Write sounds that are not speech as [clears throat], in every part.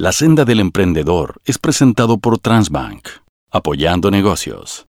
La senda del emprendedor es presentado por Transbank, apoyando negocios.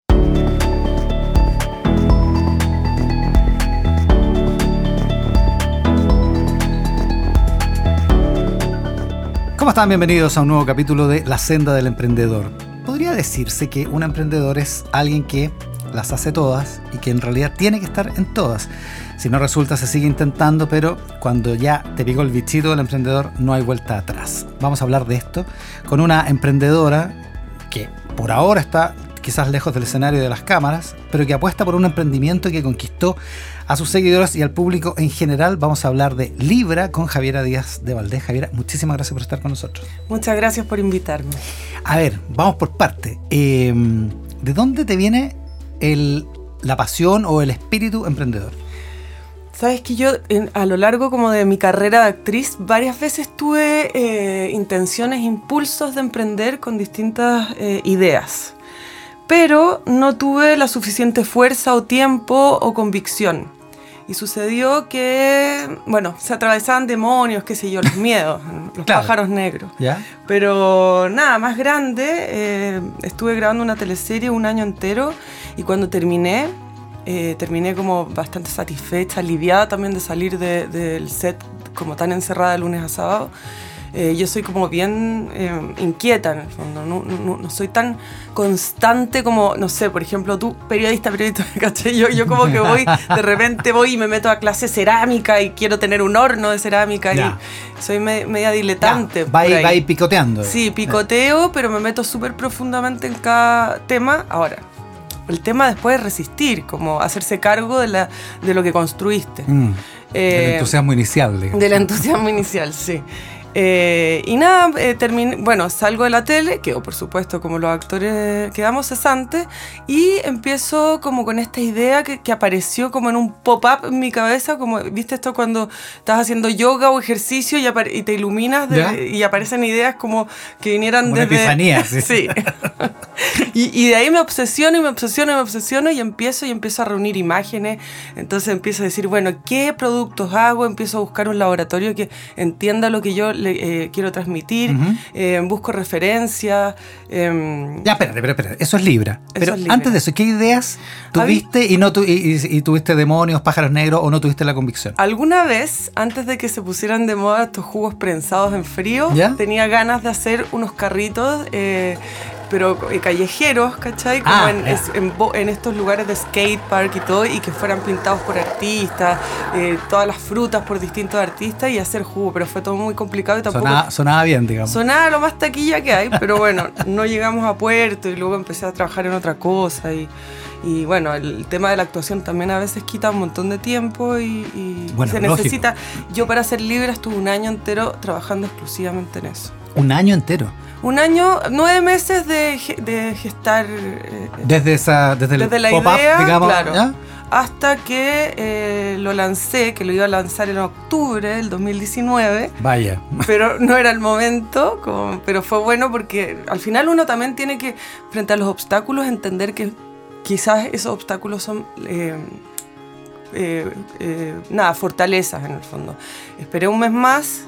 ¿Cómo están? Bienvenidos a un nuevo capítulo de La senda del emprendedor. Podría decirse que un emprendedor es alguien que las hace todas y que en realidad tiene que estar en todas. Si no resulta, se sigue intentando, pero cuando ya te picó el bichito del emprendedor, no hay vuelta atrás. Vamos a hablar de esto con una emprendedora que por ahora está quizás lejos del escenario de las cámaras, pero que apuesta por un emprendimiento que conquistó a sus seguidores y al público en general. Vamos a hablar de Libra con Javiera Díaz de Valdés. Javiera, muchísimas gracias por estar con nosotros. Muchas gracias por invitarme. A ver, vamos por parte. Eh, ¿De dónde te viene el, la pasión o el espíritu emprendedor? Sabes que yo en, a lo largo como de mi carrera de actriz varias veces tuve eh, intenciones, impulsos de emprender con distintas eh, ideas, pero no tuve la suficiente fuerza o tiempo o convicción. Y sucedió que, bueno, se atravesaban demonios, qué sé yo, los miedos, [laughs] los Claro. pájaros negros. ¿Ya? Pero nada, más grande, eh, estuve grabando una teleserie un año entero y cuando terminé, eh, terminé como bastante satisfecha, aliviada también de salir de- del set como tan encerrada de lunes a sábado. Eh, yo soy como bien eh, inquieta en el fondo, no, no- no soy tan constante como, no sé, por ejemplo, tú, periodista, periodista, [laughs] ¿cachai? Yo, yo como que voy, de repente voy y me meto a clase de cerámica y quiero tener un horno de cerámica y soy me- media diletante. Va, ahí. va picoteando. Sí, picoteo, pero me meto súper profundamente en cada tema. Ahora, el tema después es resistir, como hacerse cargo de, la, de lo que construiste. Mm, Eh, el entusiasmo inicial. digamos. del entusiasmo inicial, sí. Eh, y nada, eh, bueno, salgo de la tele, quedo por supuesto como los actores quedamos cesantes, y empiezo como con esta idea que, que apareció como en un pop-up en mi cabeza, como, ¿viste esto cuando estás haciendo yoga o ejercicio y, te iluminas y aparecen ideas como que vinieran Como una desde... epifanía, sí. [laughs] sí. y, y de ahí me obsesiono y me obsesiono y me obsesiono y empiezo y empiezo a reunir imágenes. Entonces empiezo a decir, bueno, ¿qué productos hago? Empiezo a buscar un laboratorio que entienda lo que yo le, eh, quiero transmitir. Eh, busco referencias. em, Ya, espérate, espérate, espérate. Eso es Libra. Pero es Libra. antes de eso, ¿qué ideas tuviste y no tu- y, y- y tuviste demonios, pájaros negros o no tuviste la convicción? Alguna vez, antes de que se pusieran de moda estos jugos prensados en frío, ¿Ya? tenía ganas de hacer unos carritos, eh, pero eh, callejeros, ¿cachai? Como Ah, en, es- en en estos lugares de skate park y todo, y que fueran pintados por artistas, eh, todas las frutas por distintos artistas y hacer jugo, pero fue todo muy complicado y tampoco... Sonaba, sonaba bien, digamos. Sonaba lo más taquilla que hay, pero bueno, [laughs] no llegamos a puerto y luego empecé a trabajar en otra cosa y, y bueno, el tema de la actuación también a veces quita un montón de tiempo y, y Bueno, se lógico. necesita. Yo para ser libre estuve un año entero trabajando exclusivamente en eso. Un año entero. Un año, nueve meses de, de gestar eh, Desde esa, desde el la idea, digamos. claro, ¿ya? hasta que eh, lo lancé, que lo iba a lanzar en octubre del 2019. Vaya. pero no era el momento, como- pero fue bueno porque al final uno también tiene que, frente a los obstáculos, entender que quizás esos obstáculos son, eh, eh, eh, nada, fortalezas en el fondo. Esperé un mes más,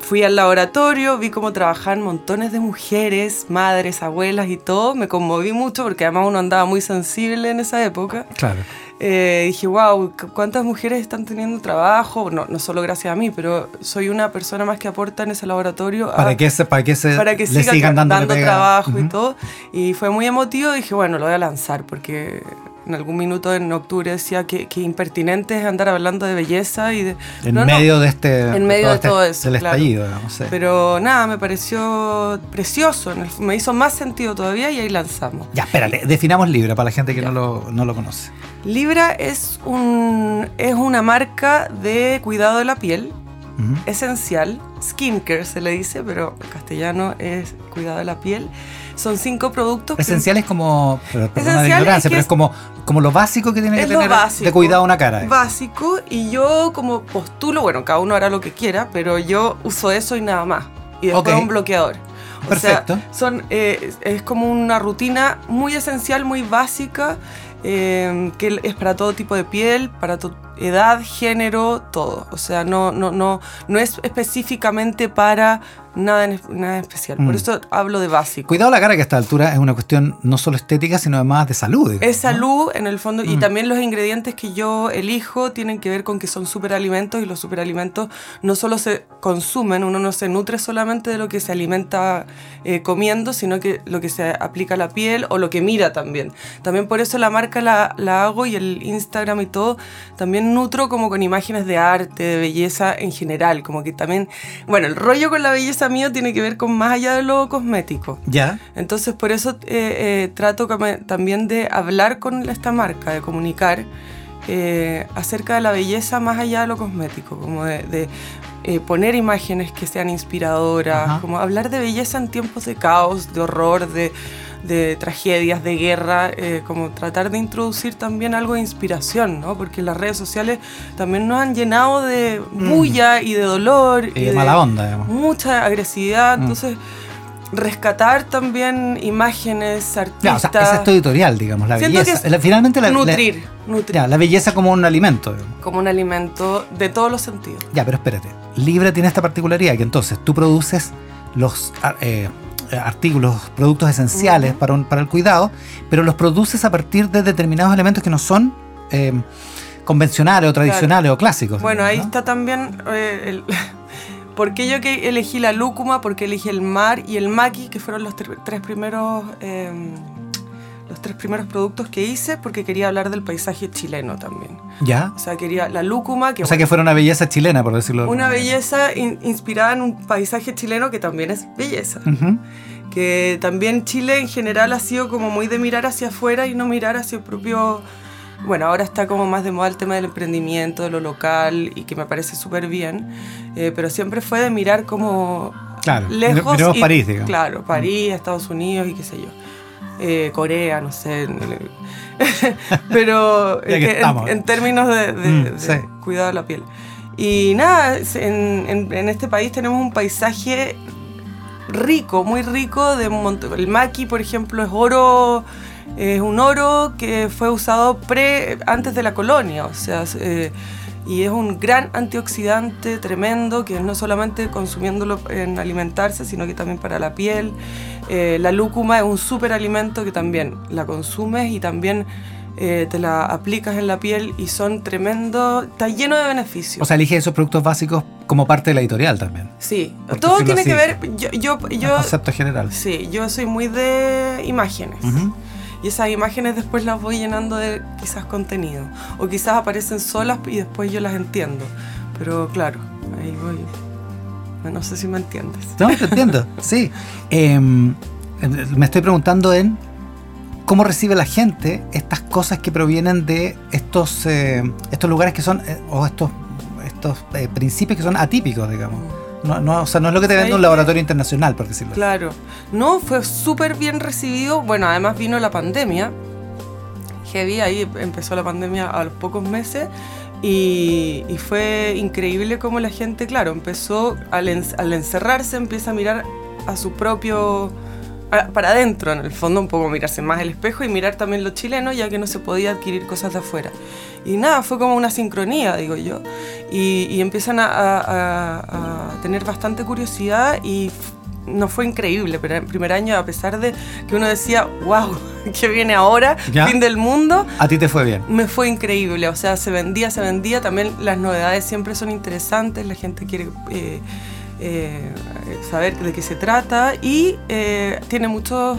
fui al laboratorio, vi cómo trabajaban montones de mujeres, madres, abuelas y todo, me conmoví mucho porque además uno andaba muy sensible en esa época. Claro. Eh, dije, wow, ¿cuántas mujeres están teniendo trabajo? No, no solo gracias a mí, pero soy una persona más que aporta en ese laboratorio a- Para que se, para que se para que siga sigan dando dando trabajo y todo. Y fue muy emotivo, dije, bueno, lo voy a lanzar porque en algún minuto en octubre decía que, que impertinente es andar hablando de belleza y de... En No, no, medio de este. En medio de este- todo eso, Del claro. estallido, digamos. sí. Pero nada, me pareció precioso, me hizo más sentido todavía y ahí lanzamos. Ya, espérate, definamos Libra para la gente que no lo, no lo conoce. Libra es, un, es una marca de cuidado de la piel Ujú. esencial, skincare se le dice, pero en castellano es cuidado de la piel. Son cinco productos. que- Esencial es como. Esencial ignorancia, es que pero es es- como, como lo básico que tiene que tener básico. de cuidado una cara. Básico, y yo como postulo, bueno, cada uno hará lo que quiera, pero yo uso eso y nada más. Y después Ok. un bloqueador. O Perfecto. sea, son, eh, es- como una rutina muy esencial, muy básica, eh, que es para todo tipo de piel, para tu edad, género, todo. O sea, no, no, no, no es específicamente para nada, en- nada especial. Por Mm. eso hablo de básico. Cuidado la cara que a esta altura es una cuestión no solo estética, sino además de salud. digamos, Es ¿no? salud en el fondo y Mm. también los ingredientes que yo elijo tienen que ver con que son superalimentos y los superalimentos no solo se consumen, uno no se nutre solamente de lo que se alimenta eh, comiendo, sino que lo que se aplica a la piel o lo que mira también. También por eso la marca la, la hago y el Instagram y todo, también nutro como con imágenes de arte, de belleza en general, como que también, bueno, el rollo con la belleza mío tiene que ver con más allá de lo cosmético. Ya. Entonces, por eso eh, eh, trato también de hablar con esta marca, de comunicar eh, acerca de la belleza más allá de lo cosmético, como de, de, eh, poner imágenes que sean inspiradoras, Ajá. como hablar de belleza en tiempos de caos, de horror, de, de tragedias, de guerra, eh, como tratar de introducir también algo de inspiración, ¿no? Porque las redes sociales también nos han llenado de bulla y de dolor. Y de mala onda, digamos. Mucha agresividad, Mm. entonces rescatar también imágenes, Ya, artistas. o sea, es tu editorial, digamos, la Siento belleza. La- finalmente la, la- nutrir, nutrir ya, la belleza como un alimento. digamos. como un alimento de todos los sentidos. Ya, pero espérate. Libra tiene esta particularidad que entonces tú produces los ar- eh, artículos, productos esenciales para, un- para el cuidado, pero los produces a partir de determinados elementos que no son eh, convencionales o tradicionales o clásicos. Bueno, ahí está también eh, el, [laughs] por qué yo que elegí la lúcuma, por qué elegí el mar y el maqui, que fueron los tre- tres primeros eh, los tres primeros productos que hice, porque quería hablar del paisaje chileno también. Ya. O sea, quería la lúcuma, que O sea que fuera una belleza chilena, por decirlo de una belleza in- inspirada en un paisaje chileno que también es belleza. Que también Chile en general ha sido como muy de mirar hacia afuera y no mirar hacia el propio... Bueno, ahora está como más de moda el tema del emprendimiento, de lo local y que me parece súper bien, eh, pero siempre fue de mirar como Claro. lejos. Miremos y- París, digamos. Claro, París, Estados Unidos y qué sé yo. Eh, Corea, no sé. [laughs] pero que en- términos de, de- Mm, de sí. cuidado de la piel. Y nada, en, en- en este país tenemos un paisaje rico, muy rico de. El maqui, por ejemplo, es oro, es un oro que fue usado pre, antes de la colonia, o sea, eh, y es un gran antioxidante tremendo que no solamente consumiéndolo en alimentarse, sino que también para la piel. Eh, la lúcuma es un superalimento que también la consumes y también eh, te la aplicas en la piel y son tremendo, está lleno de beneficios. O sea, elige esos productos básicos como parte de la editorial también. sí, todo tiene que ver, yo, yo, El yo concepto general. Sí, yo soy muy de imágenes. Y esas imágenes después las voy llenando de quizás contenido. O quizás aparecen solas y después yo las entiendo. Pero claro, ahí voy. No sé si me entiendes. No, te entiendo, [laughs] sí. Em, me estoy preguntando en cómo recibe la gente estas cosas que provienen de estos, eh, estos lugares que son, eh, o estos, estos eh, principios que son atípicos, digamos. No, no, o sea, no es lo que te vende un laboratorio internacional, por decirlo. Claro. No, fue súper bien recibido. Bueno, además vino la pandemia. Heavy, ahí empezó la pandemia a los pocos meses. Y, y fue increíble cómo la gente, claro, empezó al, en- al encerrarse, empieza a mirar a su propio. para adentro, en el fondo, un poco mirarse más el espejo y mirar también lo chileno, ya que no se podía adquirir cosas de afuera. Y nada, fue como una sincronía, digo yo. Y, y empiezan a, a- a- a tener bastante curiosidad y nos fue increíble, pero el primer año, a pesar de que uno decía, wow, [laughs] ¿qué viene ahora? Ya. Fin del mundo. A ti te fue bien. Me fue increíble, o sea, se vendía, se vendía. También las novedades siempre son interesantes, la gente quiere eh, eh, saber de qué se trata y eh, tiene muchos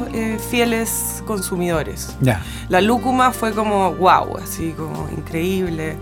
fieles consumidores. Ya. La lúcuma fue como wow, así como increíble.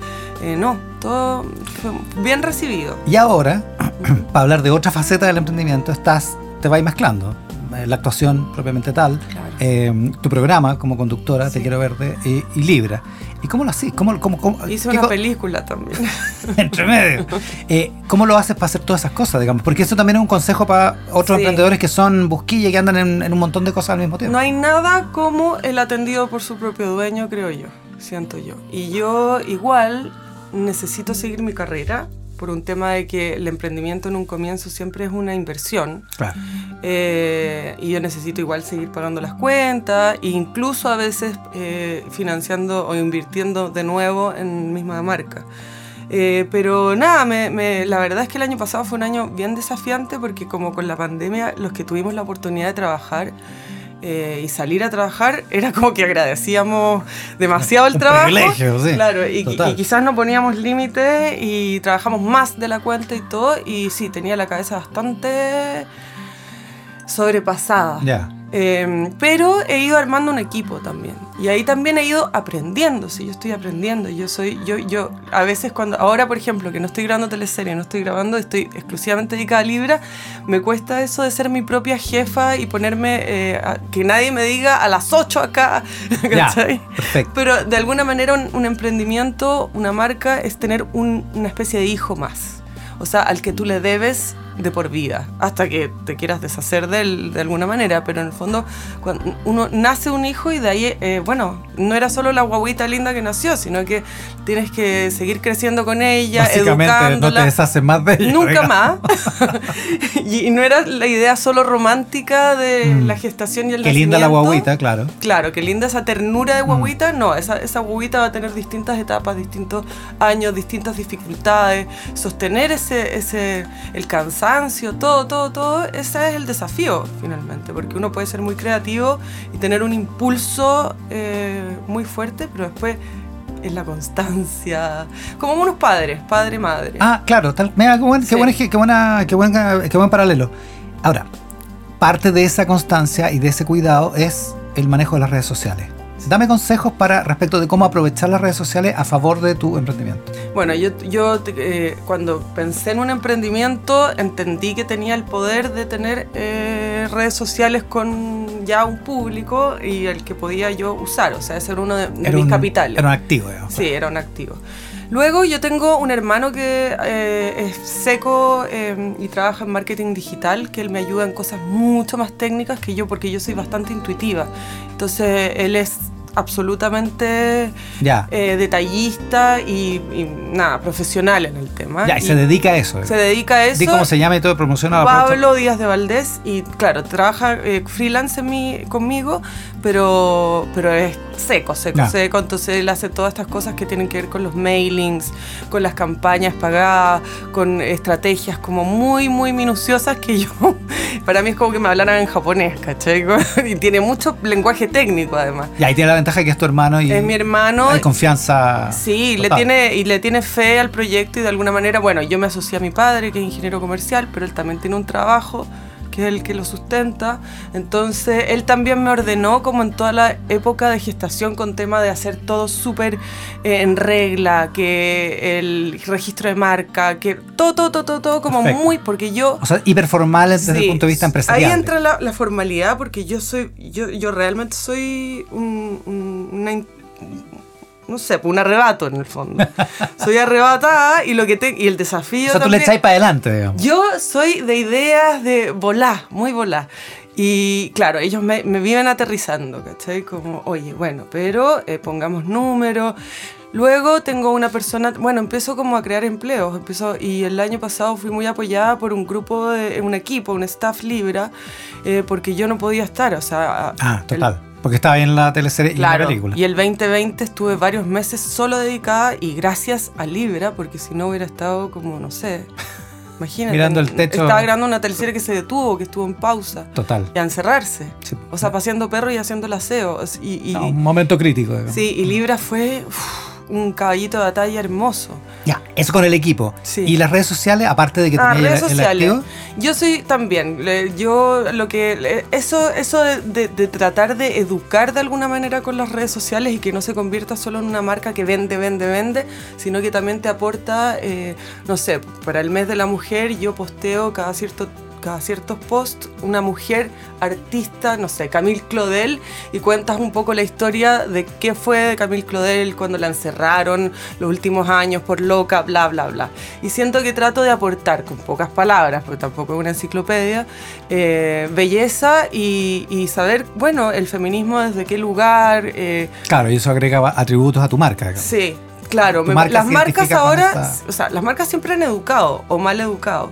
No, todo fue bien recibido. Y ahora, [clears throat] para hablar de otra faceta del emprendimiento, estás, te vas mezclando. Eh, La actuación propiamente tal, Claro. eh, tu programa como conductora, Te. Quiero Verde, y, y Libra. ¿Y cómo lo haces? ¿Cómo, cómo, cómo- Hice una película también. [laughs] entre medio. Eh, ¿Cómo lo haces para hacer todas esas cosas, digamos? Porque eso también es un consejo para otros Sí. emprendedores que son busquilla y que andan en, en un montón de cosas al mismo tiempo. No hay nada como el atendido por su propio dueño, creo yo, siento yo. Y yo igual necesito seguir mi carrera por un tema de que el emprendimiento en un comienzo siempre es una inversión. Claro. Eh, y yo necesito igual seguir pagando las cuentas, e incluso a veces eh, financiando o invirtiendo de nuevo en misma marca. Eh, pero nada, me, me- la verdad es que el año pasado fue un año bien desafiante porque como con la pandemia, los que tuvimos la oportunidad de trabajar eh, y salir a trabajar, era como que agradecíamos demasiado el trabajo. privilegio, sí. Claro, y, y quizás no poníamos límites y trabajamos más de la cuenta y todo, y sí, tenía la cabeza bastante sobrepasada. Ya. Eh, pero he ido armando un equipo también. Y ahí también he ido aprendiendo. Sí, yo estoy aprendiendo. Yo soy, yo, yo, a veces cuando, ahora por ejemplo, que no estoy grabando teleserie, no estoy grabando, estoy exclusivamente dedicada a Libra, me cuesta eso de ser mi propia jefa y ponerme, eh, a- que nadie me diga a las 8 acá. [laughs] ¿cachai? Perfecto. Pero de alguna manera un, un emprendimiento, una marca, es tener un- una especie de hijo más. O sea, al que tú le debes de por vida, hasta que te quieras deshacer de él de alguna manera. Pero en el fondo, cuando uno nace un hijo y de ahí, eh, bueno, no era solo la guaguita linda que nació, sino que tienes que seguir creciendo con ella, Básicamente no te educándola. deshaces más de ella. Nunca digamos. más. [laughs] y no era la idea solo romántica de Mm. la gestación y el Qué linda la nacimiento. guaguita, claro. Claro, qué linda esa ternura de Mm. guaguita. No, esa, esa guaguita va a tener distintas etapas, distintos años, distintas dificultades. Sostener ese, ese, el cansancio, todo, todo, todo, ese es el desafío finalmente. Porque uno puede ser muy creativo y tener un impulso eh, muy fuerte, pero después es la constancia. Como unos padres, padre, madre. Ah, claro, tal, mira, qué buen, Sí. qué buena, qué buen, qué buen paralelo. Ahora, parte de esa constancia y de ese cuidado es el manejo de las redes sociales. Dame consejos para respecto de cómo aprovechar las redes sociales a favor de tu emprendimiento. Bueno, yo, yo eh, cuando pensé en un emprendimiento entendí que tenía el poder de tener eh, redes sociales con ya un público y el que podía yo usar, o sea, ese era uno de, mis un, capitales. Era un activo, digamos. Sí, era un activo. Luego yo tengo un hermano que eh, es seco eh, y trabaja en marketing digital, que él me ayuda en cosas mucho más técnicas que yo, porque yo soy bastante intuitiva. Entonces él es absolutamente Ya. eh, detallista y, y nada, profesional en el tema. ya, y se dedica a eso. se dedica a eso. Di cómo se llama y todo, promociona Pablo Díaz de Valdés y claro, trabaja eh, freelance en mí, conmigo, pero, pero es seco, seco, seco. Entonces él hace todas estas cosas que tienen que ver con los mailings, con las campañas pagadas, con estrategias como muy, muy minuciosas que yo, [laughs] para mí es como que me hablaran en japonés, ¿cachai? [laughs] Y tiene mucho lenguaje técnico además. Y ahí tiene la ventaja que es tu hermano y Es mi hermano. hay confianza. Sí, le tiene, y le tiene fe al proyecto y de alguna manera, bueno, yo me asocié a mi padre, que es ingeniero comercial, pero él también tiene un trabajo que es el que lo sustenta. Entonces, él también me ordenó, como en toda la época de gestación, con tema de hacer todo súper eh, en regla, que el registro de marca, que todo, todo, todo, todo, todo como Perfecto. muy, porque yo... O sea, hiperformales desde Sí, el punto de vista empresarial. Ahí entra la, la formalidad porque yo soy, yo, yo realmente soy un, un- una, no sé, un arrebato en el fondo. [laughs] soy arrebatada y lo que te, y el desafío o sea, tú le echáis para adelante, digamos. yo soy de ideas de volar, muy volar. Y claro, ellos me, me viven aterrizando, ¿cachai? Como, oye, bueno, pero eh, pongamos números. Luego tengo una persona, bueno, empiezo como a crear empleos, empiezo, y el año pasado fui muy apoyada por un grupo, de, un equipo, un staff Libra, eh, porque yo no podía estar, o sea... Ah, el- total. Porque estaba en la teleserie y en la película. y el 2020 estuve varios meses solo dedicada y gracias a Libra, porque si no hubiera estado como, no sé, [laughs] imagínate. Mirando el techo. Estaba grabando una teleserie que se detuvo, que estuvo en pausa. Total. Y a encerrarse. Sí. O sea, paseando perro y haciendo el aseo. Y, y- No, un momento crítico. digamos. sí, y Libra fue un caballito de batalla hermoso. Ya, eso con el equipo. Sí. Y las redes sociales, aparte de que Ah, redes el, sociales. Yo soy también, yo lo que, eso, eso de, de- de tratar de educar de alguna manera con las redes sociales y que no se convierta solo en una marca que vende, vende, vende, sino que también te aporta, eh, no sé, para el mes de la mujer yo posteo cada cierto cada ciertos posts una mujer artista, no sé, Camille Claudel, y cuentas un poco la historia de qué fue de Camille Claudel cuando la encerraron los últimos años por loca, bla, bla, bla. Y siento que trato de aportar con pocas palabras, porque tampoco es una enciclopedia, eh, belleza y, y saber, bueno, el feminismo desde qué lugar. eh, Claro, y eso agrega atributos a tu marca. digamos. sí, Claro, me- marca las marcas ahora, o sea, las marcas siempre han educado o mal educado.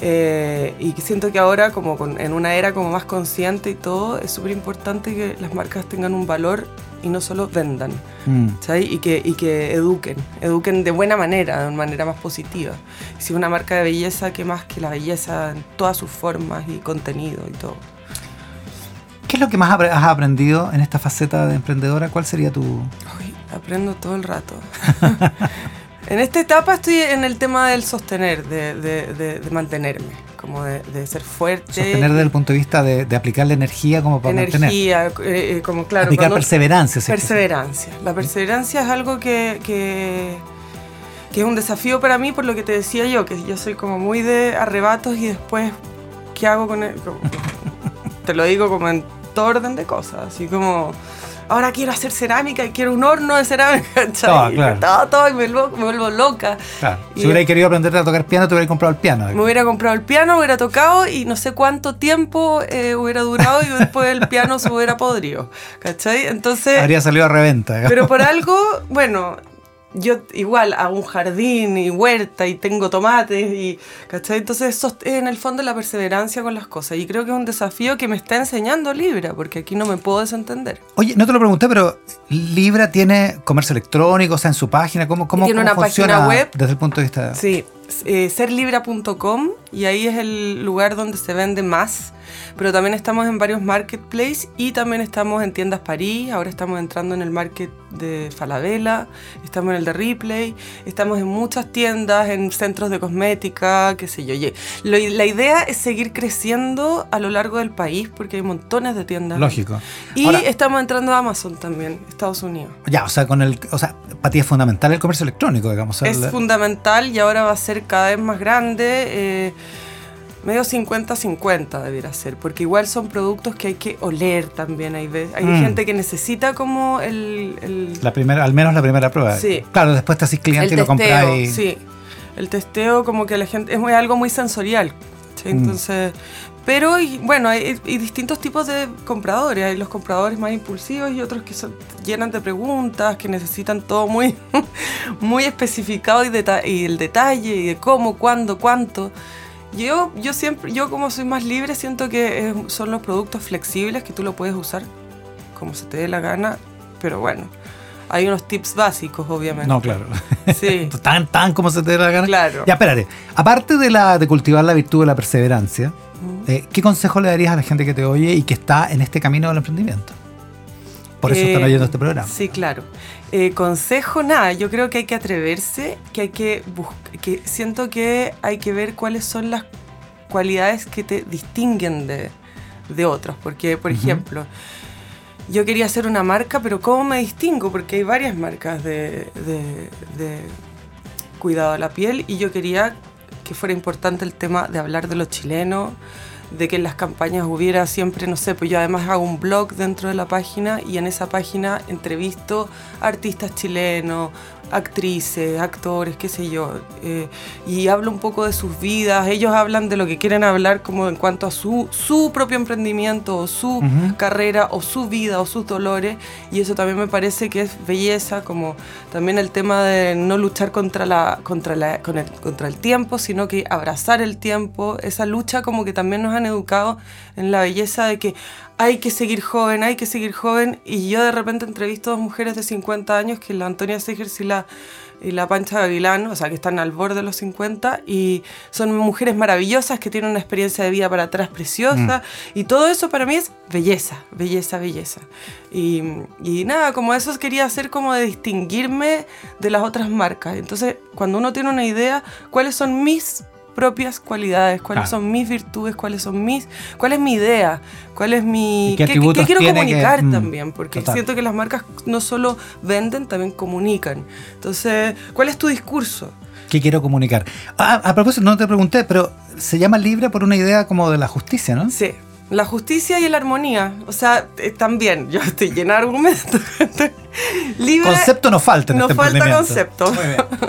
Eh, y siento que ahora, como con- en una era como más consciente y todo, es súper importante que las marcas tengan un valor y no solo vendan. Mm. ¿sabes? Y que, y que eduquen, eduquen de buena manera, de una manera más positiva. Si es una marca de belleza, que más que la belleza en todas sus formas y contenido y todo. ¿Qué es lo que más has aprendido en esta faceta de emprendedora? ¿Cuál sería tu...? Uy, aprendo todo el rato. [laughs] en esta etapa estoy en el tema del sostener, de, de- de- de mantenerme, como de, de ser fuerte. Sostener desde el punto de vista de, aplicar la energía como para mantener. energía, eh, eh, como claro. aplicar perseverancia. ¿sí? Perseverancia. La perseverancia es algo que, que, que es un desafío para mí por lo que te decía yo, que yo soy como muy de arrebatos y después, ¿qué hago con él? [laughs] te lo digo como en todo orden de cosas, así como... Ahora quiero hacer cerámica y quiero un horno de cerámica, [laughs] ¿cachai? Todo, claro. todo, todo, y me, vuelvo- me vuelvo loca. Claro. Si hubierais querido aprender a tocar piano, te hubierais comprado el piano. Me hubiera comprado el piano, hubiera tocado y no sé cuánto tiempo eh, hubiera durado y después el piano se hubiera podrido, ¿cachai? Entonces... Habría salido a reventa. digamos. Pero por algo, bueno, yo igual hago un jardín y huerta y tengo tomates y, ¿cachai? Entonces eso es en el fondo la perseverancia con las cosas y creo que es un desafío que me está enseñando Libra, porque aquí no me puedo desentender. Oye, no te lo pregunté, pero Libra tiene comercio electrónico, o sea, en su página, ¿cómo, cómo, Tiene cómo una página funciona web. desde el punto de vista... Sí, eh, serlibra.com y ahí es el lugar donde se vende más, pero también estamos en varios marketplaces y también estamos en tiendas París, ahora estamos entrando en el market de Falabella, estamos en el de Ripley, estamos en muchas tiendas, en centros de cosmética, qué sé yo. Y lo- la idea es seguir creciendo a lo largo del país porque hay montones de tiendas. Lógico. Y Ahora- estamos entrando a Amazon también, Estados Unidos. Ya, o sea, con el, o sea, para ti es fundamental el comercio electrónico, digamos. sea, es fundamental y ahora va a ser cada vez más grande. eh, medio 50-50 debiera ser, porque igual son productos que hay que oler también. Hay, hay Mm. gente que necesita como el, el, la primera, al menos la primera prueba. Sí. Claro, después te haces cliente el y lo compras testeo. y... Sí, el testeo como que la gente es muy, algo muy sensorial. ¿sí? Mm. Entonces, pero y, bueno, hay, hay distintos tipos de compradores. Hay los compradores más impulsivos y otros que son, llenan de preguntas, que necesitan todo muy, [laughs] muy especificado y, deta- y el detalle y de cómo, cuándo, cuánto. Yo, yo siempre, yo como soy más libre, siento que es- son los productos flexibles que tú lo puedes usar como se te dé la gana, pero bueno, hay unos tips básicos, obviamente. No, claro. Sí, [laughs] tan, tan como se te dé la gana. claro. Ya, espérate. Aparte de, la, de cultivar la virtud de la perseverancia, eh, ¿qué consejo le darías a la gente que te oye y que está en este camino del emprendimiento? Por eso Eh, están oyendo este programa. Sí, claro. Eh, consejo, nada, yo creo que hay que atreverse, que hay que buscar, que siento que hay que ver cuáles son las cualidades que te distinguen de, de otros. Porque, por ejemplo, yo quería hacer una marca, pero ¿cómo me distingo? Porque hay varias marcas de, cuidado de la piel y yo quería que fuera importante el tema de hablar de los chilenos, de que en las campañas hubiera siempre, no sé, pues yo además hago un blog dentro de la página y en esa página entrevisto artistas chilenos, actrices, actores, qué sé yo, eh, y hablo un poco de sus vidas, ellos hablan de lo que quieren hablar como en cuanto a su, su propio emprendimiento o su carrera o su vida o sus dolores. Y eso también me parece que es belleza como también el tema de no luchar contra la contra la con el, contra el tiempo sino que abrazar el tiempo. Esa lucha como que también nos han educado en la belleza de que hay que seguir joven hay que seguir joven y yo de repente entrevisto a dos mujeres de 50 años que la Antonia Segers y la y la Pancha Gavilán, o sea, que están al borde de los 50 y son mujeres maravillosas que tienen una experiencia de vida para atrás preciosa y todo eso para mí es belleza, belleza, belleza. Y, y nada, como eso quería hacer como de distinguirme de las otras marcas. Entonces, cuando uno tiene una idea, ¿cuáles son mis propias cualidades, cuáles son mis virtudes, cuáles son mis, cuál es mi idea, cuál es mi, ¿Y qué qué, atributos quiero tiene que- comunicar mm, también, porque total. siento que las marcas no solo venden, también comunican. Entonces, ¿cuál es tu discurso? ¿Qué quiero comunicar? Ah, a propósito, no te pregunté, pero se llama Libra por una idea como de la justicia, ¿no? Sí, la justicia y la armonía. O sea, eh, también, yo estoy llena de argumentos. [laughs] concepto no falta en no este falta concepto.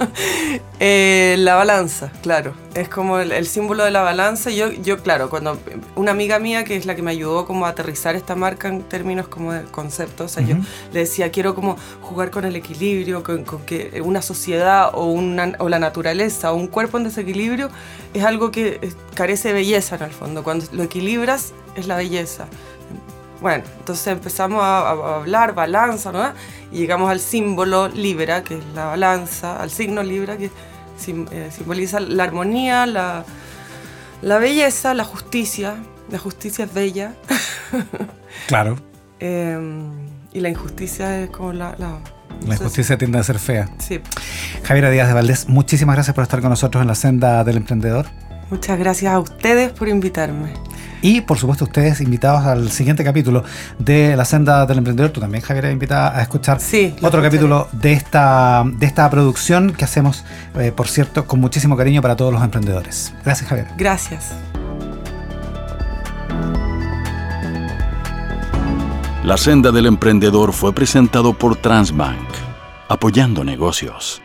[laughs] eh, la balanza, claro. Es como el, símbolo de la balanza. Yo, yo, claro, cuando una amiga mía que es la que me ayudó como a aterrizar esta marca en términos como de conceptos, o sea, yo le decía, quiero como jugar con el equilibrio, con, que una sociedad o, una, o la naturaleza o un cuerpo en desequilibrio es algo que carece de belleza en el fondo. Cuando lo equilibras es la belleza. Bueno, entonces empezamos a, hablar balanza, ¿no? Y llegamos al símbolo Libra, que es la balanza, al signo Libra, que eh, simboliza la armonía, la, la belleza, la justicia. La justicia es bella. [laughs] Claro. Em, y la injusticia es como la... La, la injusticia tiende a ser fea. Sí. Javiera Díaz de Valdés, muchísimas gracias por estar con nosotros en la senda del emprendedor. Muchas gracias a ustedes por invitarme. Y por supuesto ustedes invitados al siguiente capítulo de La Senda del Emprendedor. Tú también, Javier, invitada a escuchar otro capítulo de esta, de esta producción que hacemos, eh, por cierto, con muchísimo cariño para todos los emprendedores. Gracias, Javier. Gracias. La Senda del Emprendedor fue presentado por Transbank, apoyando negocios.